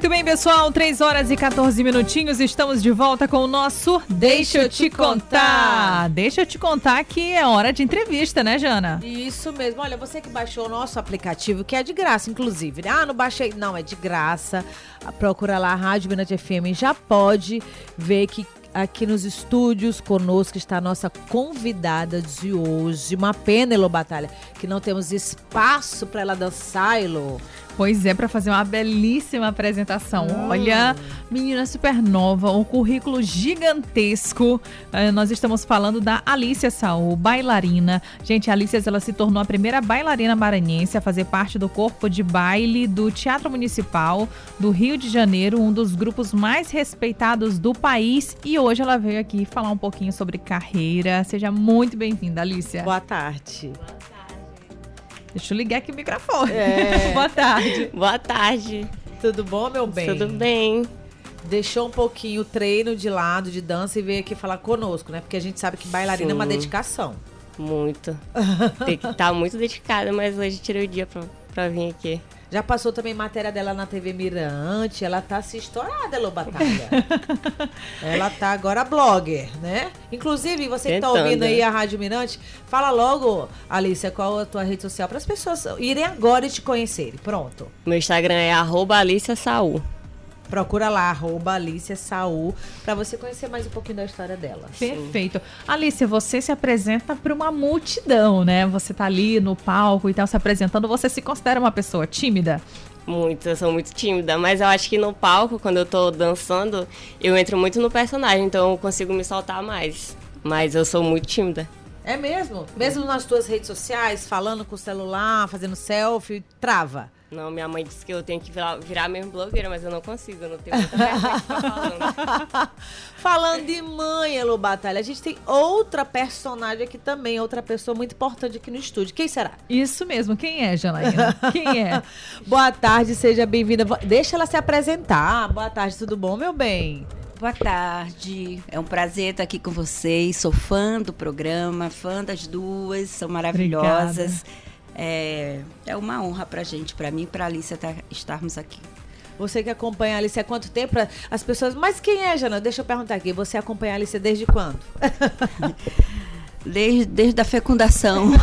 Muito bem, pessoal. 3 horas e 14 minutinhos. Estamos de volta com o nosso Deixa eu te contar. Deixa eu te contar que é hora de entrevista, né, Jana? Isso mesmo. Olha, você que baixou o nosso aplicativo, que é de graça, inclusive. né? Ah, não baixei. Não, é de graça. Procura lá, Rádio Mirante FM. Já pode ver que aqui nos estúdios conosco está a nossa convidada de hoje. Uma pena, Elô Batalha, que não temos espaço para ela dançar, Elô. Pois é, para fazer uma belíssima apresentação. Olha, menina supernova, um currículo gigantesco. Eh, nós estamos falando da Alicia Saul, bailarina. Gente, a Alicia ela se tornou a primeira bailarina maranhense a fazer parte do corpo de baile do Teatro Municipal do Rio de Janeiro, um dos grupos mais respeitados do país. E hoje ela veio aqui falar um pouquinho sobre carreira. Seja muito bem-vinda, Alicia. Boa tarde. Deixa eu ligar aqui o microfone. É. Boa tarde. Boa tarde. Tudo bom, meu bem? Tudo bem? Deixou um pouquinho o treino de lado, de dança e veio aqui falar conosco, né? Porque a gente sabe que bailarina é uma Sim. dedicação. Muito. Tem que estar muito dedicada, mas hoje tirei o dia pra, pra vir aqui. Já passou também matéria dela na TV Mirante, ela tá se estourada, Elô Batalha. ela tá agora blogger, né? Inclusive, você que tá Tentando, ouvindo aí né? a Rádio Mirante, fala logo, Alicia, qual a tua rede social para as pessoas irem agora e te conhecerem. Pronto. Meu Instagram é arroba Alicia Saul. Procura lá, arroba Alicia Saul, pra você conhecer mais um pouquinho da história dela. Perfeito. Alicia, você se apresenta para uma multidão, né? Você tá ali no palco e tal, se apresentando. Você se considera uma pessoa tímida? Muito, eu sou muito tímida, mas eu acho que no palco, quando eu tô dançando, eu entro muito no personagem, então eu consigo me soltar mais. Mas eu sou muito tímida. É mesmo? Mesmo nas tuas redes sociais, falando com o celular, fazendo selfie, trava. Não, minha mãe disse que eu tenho que virar, virar mesmo blogueira, mas eu não consigo, eu não tenho muita falando. Falando de mãe, Elo Batalha, a gente tem outra personagem aqui também, outra pessoa muito importante aqui no estúdio. Quem será? Isso mesmo. Quem é, Janaína? Quem é? Boa tarde, seja bem-vinda. Deixa ela se apresentar. Boa tarde, tudo bom, meu bem? Boa tarde, é um prazer estar aqui com vocês. Sou fã do programa, fã das duas, são maravilhosas. É, é uma honra pra gente, pra mim e pra Alicia tá- estarmos aqui. Você que acompanha a Alice há quanto tempo? As pessoas, mas quem é, Jana? Deixa eu perguntar aqui. Você acompanha a Alice desde quando? Desde, desde a fecundação.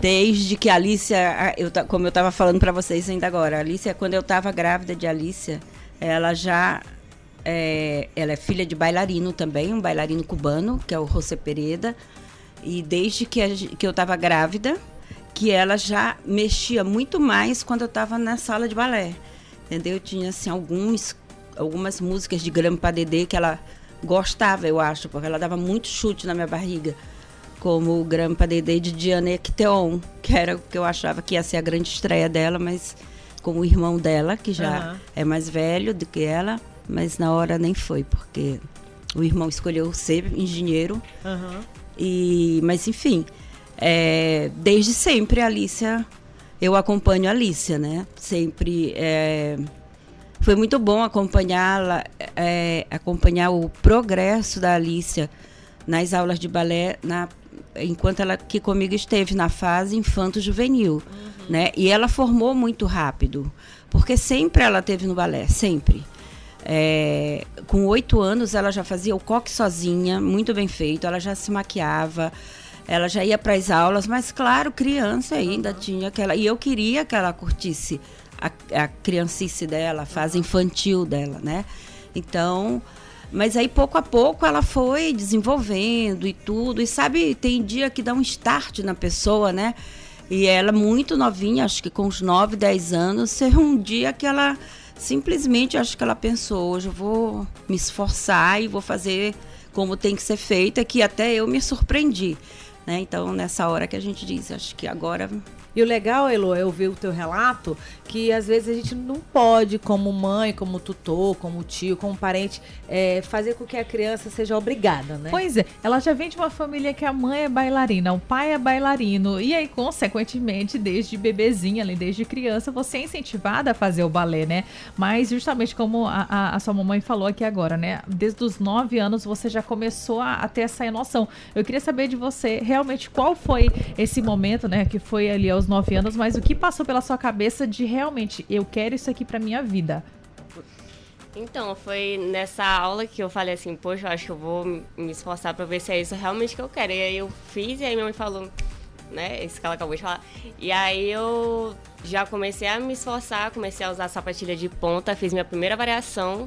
Desde que a Alicia, eu, como eu estava falando para vocês ainda agora, a Alicia, quando eu estava grávida de Alicia, ela já. é, ela é filha de bailarino também, um bailarino cubano, que é o José Pereda. E desde que, a que eu estava grávida, que ela já mexia muito mais quando eu estava na sala de balé. Entendeu? Tinha assim, alguns, algumas músicas de Grampa Dedê que ela gostava, eu acho, porque ela dava muito chute na minha barriga. Como o Grampa Dedê de Diana Ecteon, que era o que eu achava que ia ser a grande estreia dela, mas com o irmão dela, que já Aham. é mais velho do que ela, mas na hora nem foi, porque o irmão escolheu ser engenheiro Aham. E, mas enfim, é, desde sempre a Alicia, eu acompanho a Alicia, né? Sempre é, foi muito bom acompanhá-la, é, acompanhar o progresso da Alicia nas aulas de balé, na, enquanto ela aqui comigo esteve na fase infanto-juvenil, né? E ela formou muito rápido, porque sempre ela teve no balé, sempre. É, com oito anos ela já fazia o coque sozinha, muito bem feito, ela já se maquiava, ela já ia para as aulas, mas claro, criança ainda tinha aquela. E eu queria que ela curtisse a, a criancice dela, a fase infantil dela, né? Então. Mas aí pouco a pouco ela foi desenvolvendo e tudo. E sabe, tem dia que dá um start na pessoa, né? E ela muito novinha, acho que com uns 9, 10 anos, ser um dia que ela simplesmente acho que ela pensou, hoje eu vou me esforçar e vou fazer como tem que ser feita, que até eu me surpreendi. Né? Então, nessa hora que a gente diz, acho que agora E o legal, Elo, é ouvir o teu relato, que às vezes a gente não pode, como mãe, como tutor, como tio, como parente, é, fazer com que a criança seja obrigada, né? Pois é, ela já vem de uma família que a mãe é bailarina, o pai é bailarino, e aí, consequentemente, desde bebezinha, desde criança, você é incentivada a fazer o balé, né? Mas justamente como a, a, a sua mamãe falou aqui agora, né? Desde os nove anos você já começou a, a, ter essa noção. Eu queria saber de você realmente qual foi esse momento, né? Que foi ali aos nove anos, mas o que passou pela sua cabeça de realmente eu quero isso aqui para minha vida? Então, foi nessa aula que eu falei assim, poxa, acho que eu vou me esforçar para ver se é isso realmente que eu quero. E aí eu fiz e aí minha mãe falou, né, isso que ela acabou de falar. E aí eu já comecei a me esforçar, comecei a usar sapatilha de ponta, fiz minha primeira variação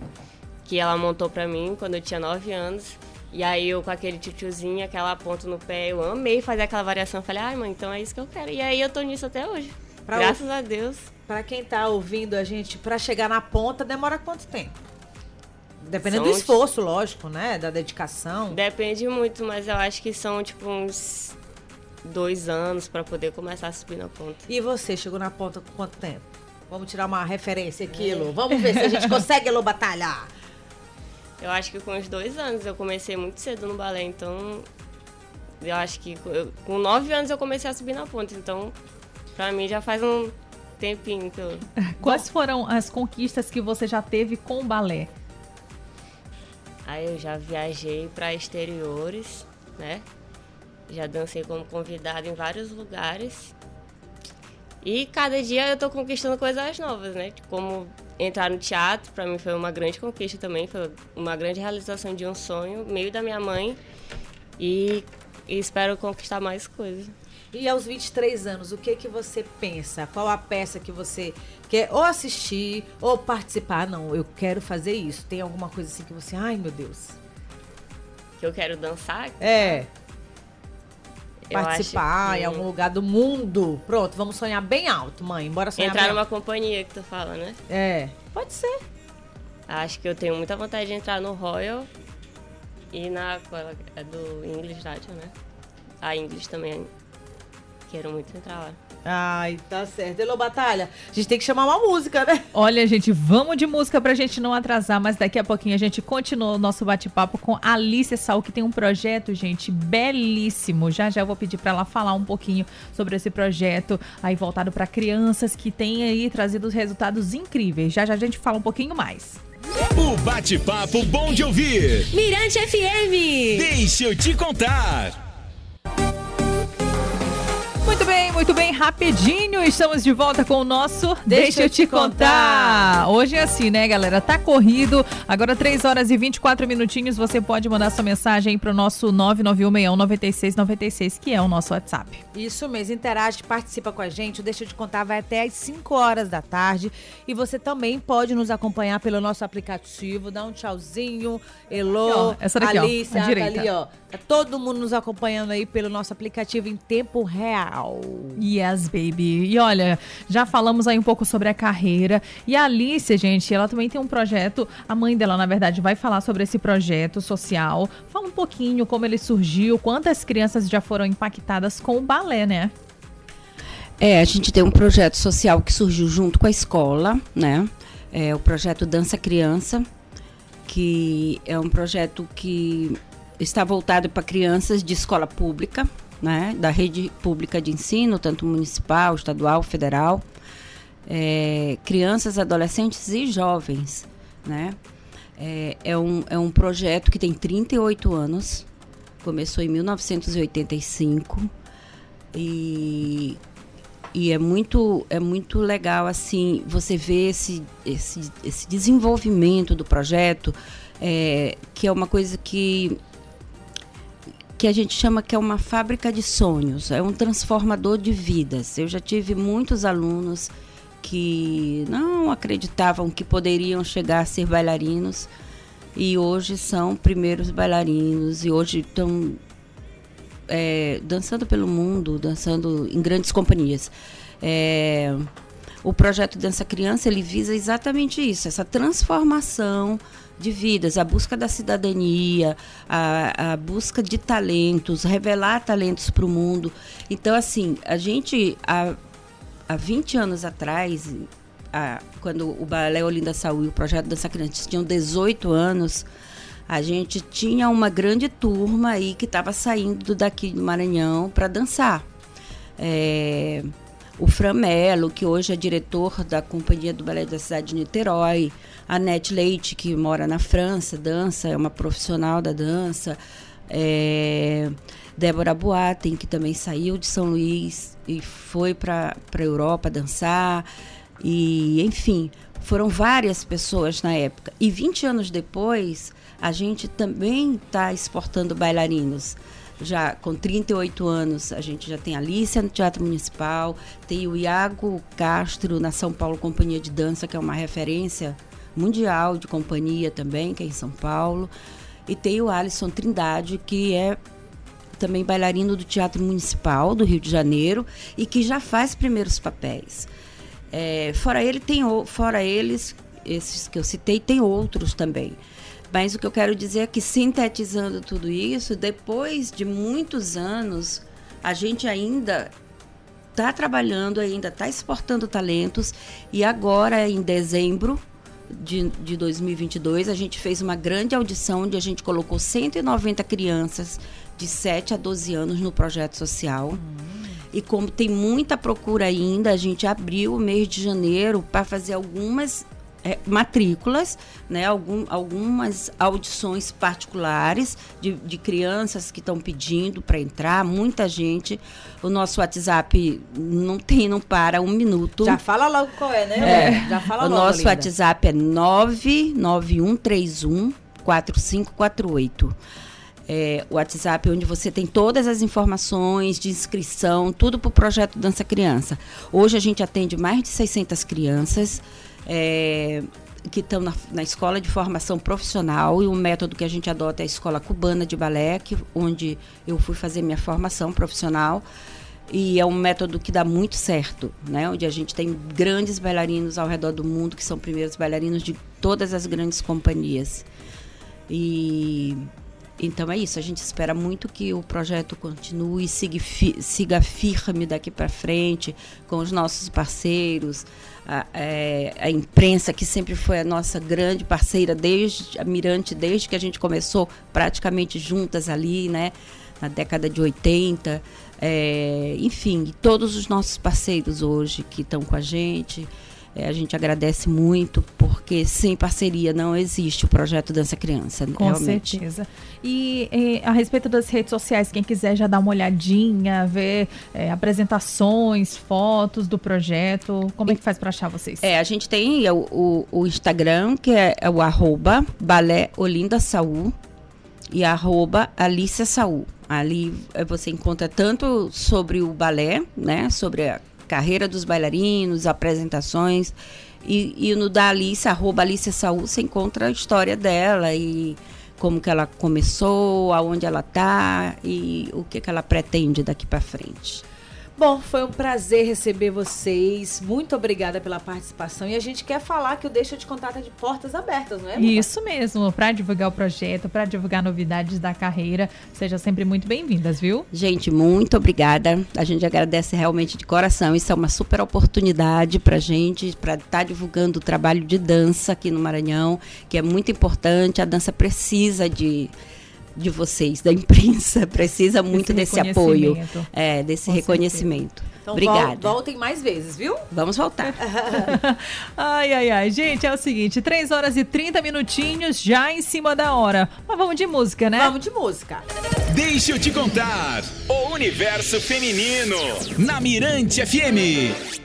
que ela montou para mim quando eu tinha 9 anos. E aí eu com aquele tchutchuzinho, aquela ponta no pé, eu amei fazer aquela variação. Falei, ai mãe, então é isso que eu quero. E aí eu tô nisso até hoje. Pra Graças o... a Deus. Para quem tá ouvindo a gente, para chegar na ponta, demora quanto tempo? Dependendo são do esforço, lógico, né? Da dedicação. Depende muito, mas eu acho que são tipo uns dois anos para poder começar a subir na ponta. E você chegou na ponta com quanto tempo? Vamos tirar uma referência aqui, é. Lu. Vamos ver se a gente consegue, Lu, batalhar. Eu acho que com uns dois anos eu comecei muito cedo no balé, então eu acho que eu, com nove anos eu comecei a subir na ponta, então pra mim já faz um tempinho que eu... Quais foram as conquistas que você já teve com o balé? Aí eu já viajei para exteriores, né? Já dancei como convidada em vários lugares. E cada dia eu tô conquistando coisas novas, né? Como entrar no teatro, para mim foi uma grande conquista também, foi uma grande realização de um sonho, meio da minha mãe. E, e espero conquistar mais coisas. E aos 23 anos, o que que você pensa? Qual a peça que você quer ou assistir ou participar? Não, eu quero fazer isso. Tem alguma coisa assim que você, ai meu Deus. Que eu quero dançar? É. Eu participar que... em algum lugar do mundo. Pronto, vamos sonhar bem alto, mãe. Bora sonhar Entrar bem numa alto. companhia que tu fala, né? É, pode ser. Acho que eu tenho muita vontade de entrar no Royal e na é do English Radio, né? A English também Quero muito entrar lá. Ai, tá certo. Elô Batalha, a gente tem que chamar uma música, né? Olha, gente, vamos de música pra gente não atrasar, mas daqui a pouquinho a gente continua o nosso bate-papo com Alice Sal, que tem um projeto, gente, belíssimo. Já já eu vou pedir para ela falar um pouquinho sobre esse projeto aí voltado para crianças que tem aí trazido resultados incríveis. Já já a gente fala um pouquinho mais. O bate-papo bom de ouvir. Mirante FM. Deixa eu te contar. Muito bem, rapidinho, estamos de volta com o nosso Deixa, Deixa eu te contar. contar. Hoje é assim, né, galera? Tá corrido. Agora 3 horas e 24 minutinhos, você pode mandar sua mensagem para o nosso 991619696, que é o nosso WhatsApp. Isso mesmo, interage, participa com a gente. O Deixa eu te contar vai até às 5 horas da tarde e você também pode nos acompanhar pelo nosso aplicativo, dá um tchauzinho, Elô, aqui, essa daqui, Alice, ó, direita. ali, ó. Tá todo mundo nos acompanhando aí pelo nosso aplicativo em tempo real. Yes, baby. E olha, já falamos aí um pouco sobre a carreira. E a Alice, gente, ela também tem um projeto. A mãe dela, na verdade, vai falar sobre esse projeto social. Fala um pouquinho como ele surgiu, quantas crianças já foram impactadas com o balé, né? É, a gente tem um projeto social que surgiu junto com a escola, né? É o projeto Dança Criança, que é um projeto que está voltado para crianças de escola pública, né, da rede pública de ensino, tanto municipal, estadual, federal, é, crianças, adolescentes e jovens. Né? É, é, um, é um projeto que tem 38 anos, começou em 1985 e, e é, muito, é muito legal assim você ver esse, esse, esse desenvolvimento do projeto, é, que é uma coisa que que a gente chama que é uma fábrica de sonhos, é um transformador de vidas. Eu já tive muitos alunos que não acreditavam que poderiam chegar a ser bailarinos e hoje são primeiros bailarinos e hoje estão é, dançando pelo mundo, dançando em grandes companhias. É, o projeto Dança Criança ele visa exatamente isso, essa transformação de vidas, a busca da cidadania, a, a busca de talentos, revelar talentos para o mundo. Então, assim, a gente, a, há 20 anos atrás, quando o Balé Olinda Saúde e o projeto Dança Criança tinham 18 anos, a gente tinha uma grande turma aí que estava saindo daqui do Maranhão para dançar. É, o Fran Mello, que hoje é diretor da Companhia do Balé da Cidade de Niterói, a Nete Leite, que mora na França, dança, é uma profissional da dança, é, Débora Boaten, que também saiu de São Luís e foi para a Europa dançar, e enfim, foram várias pessoas na época. E 20 anos depois, a gente também está exportando bailarinos já com 38 anos, a gente já tem a Alicia no Teatro Municipal, tem o Iago Castro na São Paulo Companhia de Dança, que é uma referência mundial de companhia também, que é em São Paulo. E tem o Alisson Trindade, que é também bailarino do Teatro Municipal do Rio de Janeiro e que já faz primeiros papéis. É, fora ele tem fora eles, esses que eu citei, tem outros também. Mas o que eu quero dizer é que, sintetizando tudo isso, depois de muitos anos, a gente ainda está trabalhando, ainda está exportando talentos e agora, em dezembro de, de 2022, a gente fez uma grande audição onde a gente colocou 190 crianças de 7 a 12 anos no projeto social. Uhum. E como tem muita procura ainda, a gente abriu o mês de janeiro para fazer algumas é, matrículas, né, algum, algumas audições particulares de, de crianças que estão pedindo para entrar, muita gente. O nosso WhatsApp não tem, não para um minuto. Já fala logo qual é, né? É, Já fala o logo. Nosso linda. WhatsApp é 99131 4548. É, o WhatsApp onde você tem todas as informações de inscrição, tudo para o projeto Dança Criança. Hoje a gente atende mais de 600 crianças é, que estão na, na, escola de formação profissional e o método que a gente adota é a escola cubana de balé, que, onde eu fui fazer minha formação profissional. E é um método que dá muito certo, né? Onde a gente tem grandes bailarinos ao redor do mundo que são primeiros bailarinos de todas as grandes companhias. E então é isso, a gente espera muito que o projeto continue, siga, siga firme daqui para frente com os nossos parceiros, a, é, a, imprensa que sempre foi a nossa grande parceira desde a Mirante, desde que a gente começou praticamente juntas ali, né, na década de 80, é, enfim, todos os nossos parceiros hoje que estão com a gente. É, a gente agradece muito, porque sem parceria não existe o projeto Dança Criança. Com realmente. certeza. E, e, a respeito das redes sociais, quem quiser já dar uma olhadinha, ver é, apresentações, fotos do projeto, como é que faz para achar vocês? É, a gente tem o, o, o Instagram, que é, é, o arroba Balé Olinda Saúl e arroba Alicia Saúl. Ali é, você encontra tanto sobre o balé, né, sobre a carreira dos bailarinos, apresentações. E, e no da Alice, arroba Alice Saúl, você encontra a história dela e como que ela começou, aonde ela está e o que, que ela pretende daqui para frente. Bom, foi um prazer receber vocês. Muito obrigada pela participação. E a gente quer falar que o Deixa de Contato é de portas abertas, não é? Isso mesmo, para divulgar o projeto, para divulgar novidades da carreira. Sejam sempre muito bem-vindas, viu? Gente, muito obrigada. A gente agradece realmente de coração. Isso é uma super oportunidade para gente, para estar tá divulgando o trabalho de dança aqui no Maranhão, que é muito importante. A dança precisa de de vocês, da imprensa, precisa muito desse apoio, é, desse Com reconhecimento. Então, Obrigada. Voltem mais vezes, viu? Vamos voltar. ai, ai, ai. Gente, é o seguinte: 3 horas e 30 minutinhos já em cima da hora. Mas vamos de música, né? Vamos de música. Deixa eu te contar. O universo feminino. Na Mirante FM.